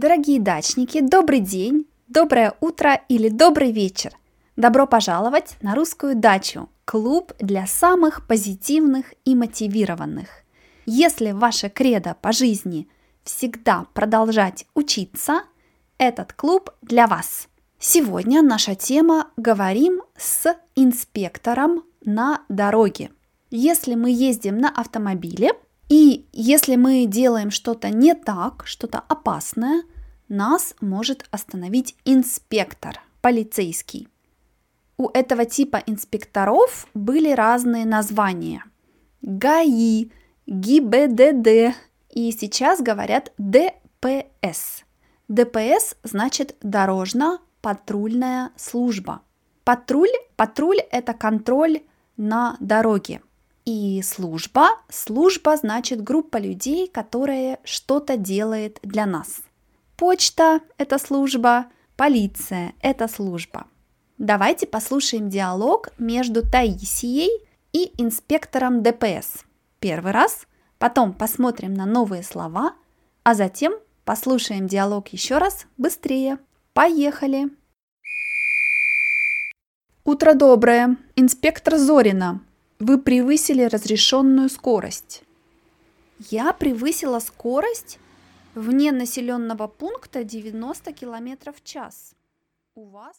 Дорогие дачники, добрый день, доброе утро или добрый вечер. Добро пожаловать на русскую дачу, клуб для самых позитивных и мотивированных. Если ваше кредо по жизни всегда продолжать учиться, этот клуб для вас. Сегодня наша тема «Говорим с инспектором на дороге». Если мы ездим на автомобиле, и если мы делаем что-то не так, что-то опасное, нас может остановить инспектор, полицейский. У этого типа инспекторов были разные названия. ГАИ, ГИБДД и сейчас говорят ДПС. ДПС значит дорожно-патрульная служба. Патруль, патруль это контроль на дороге. И служба, служба значит группа людей, которая что-то делает для нас. Почта – это служба, полиция – это служба. Давайте послушаем диалог между Таисией и инспектором ДПС. Первый раз, потом посмотрим на новые слова, а затем послушаем диалог еще раз быстрее. Поехали! Утро доброе! Инспектор Зорина, вы превысили разрешенную скорость. Я превысила скорость вне населенного пункта 90 км в час. У вас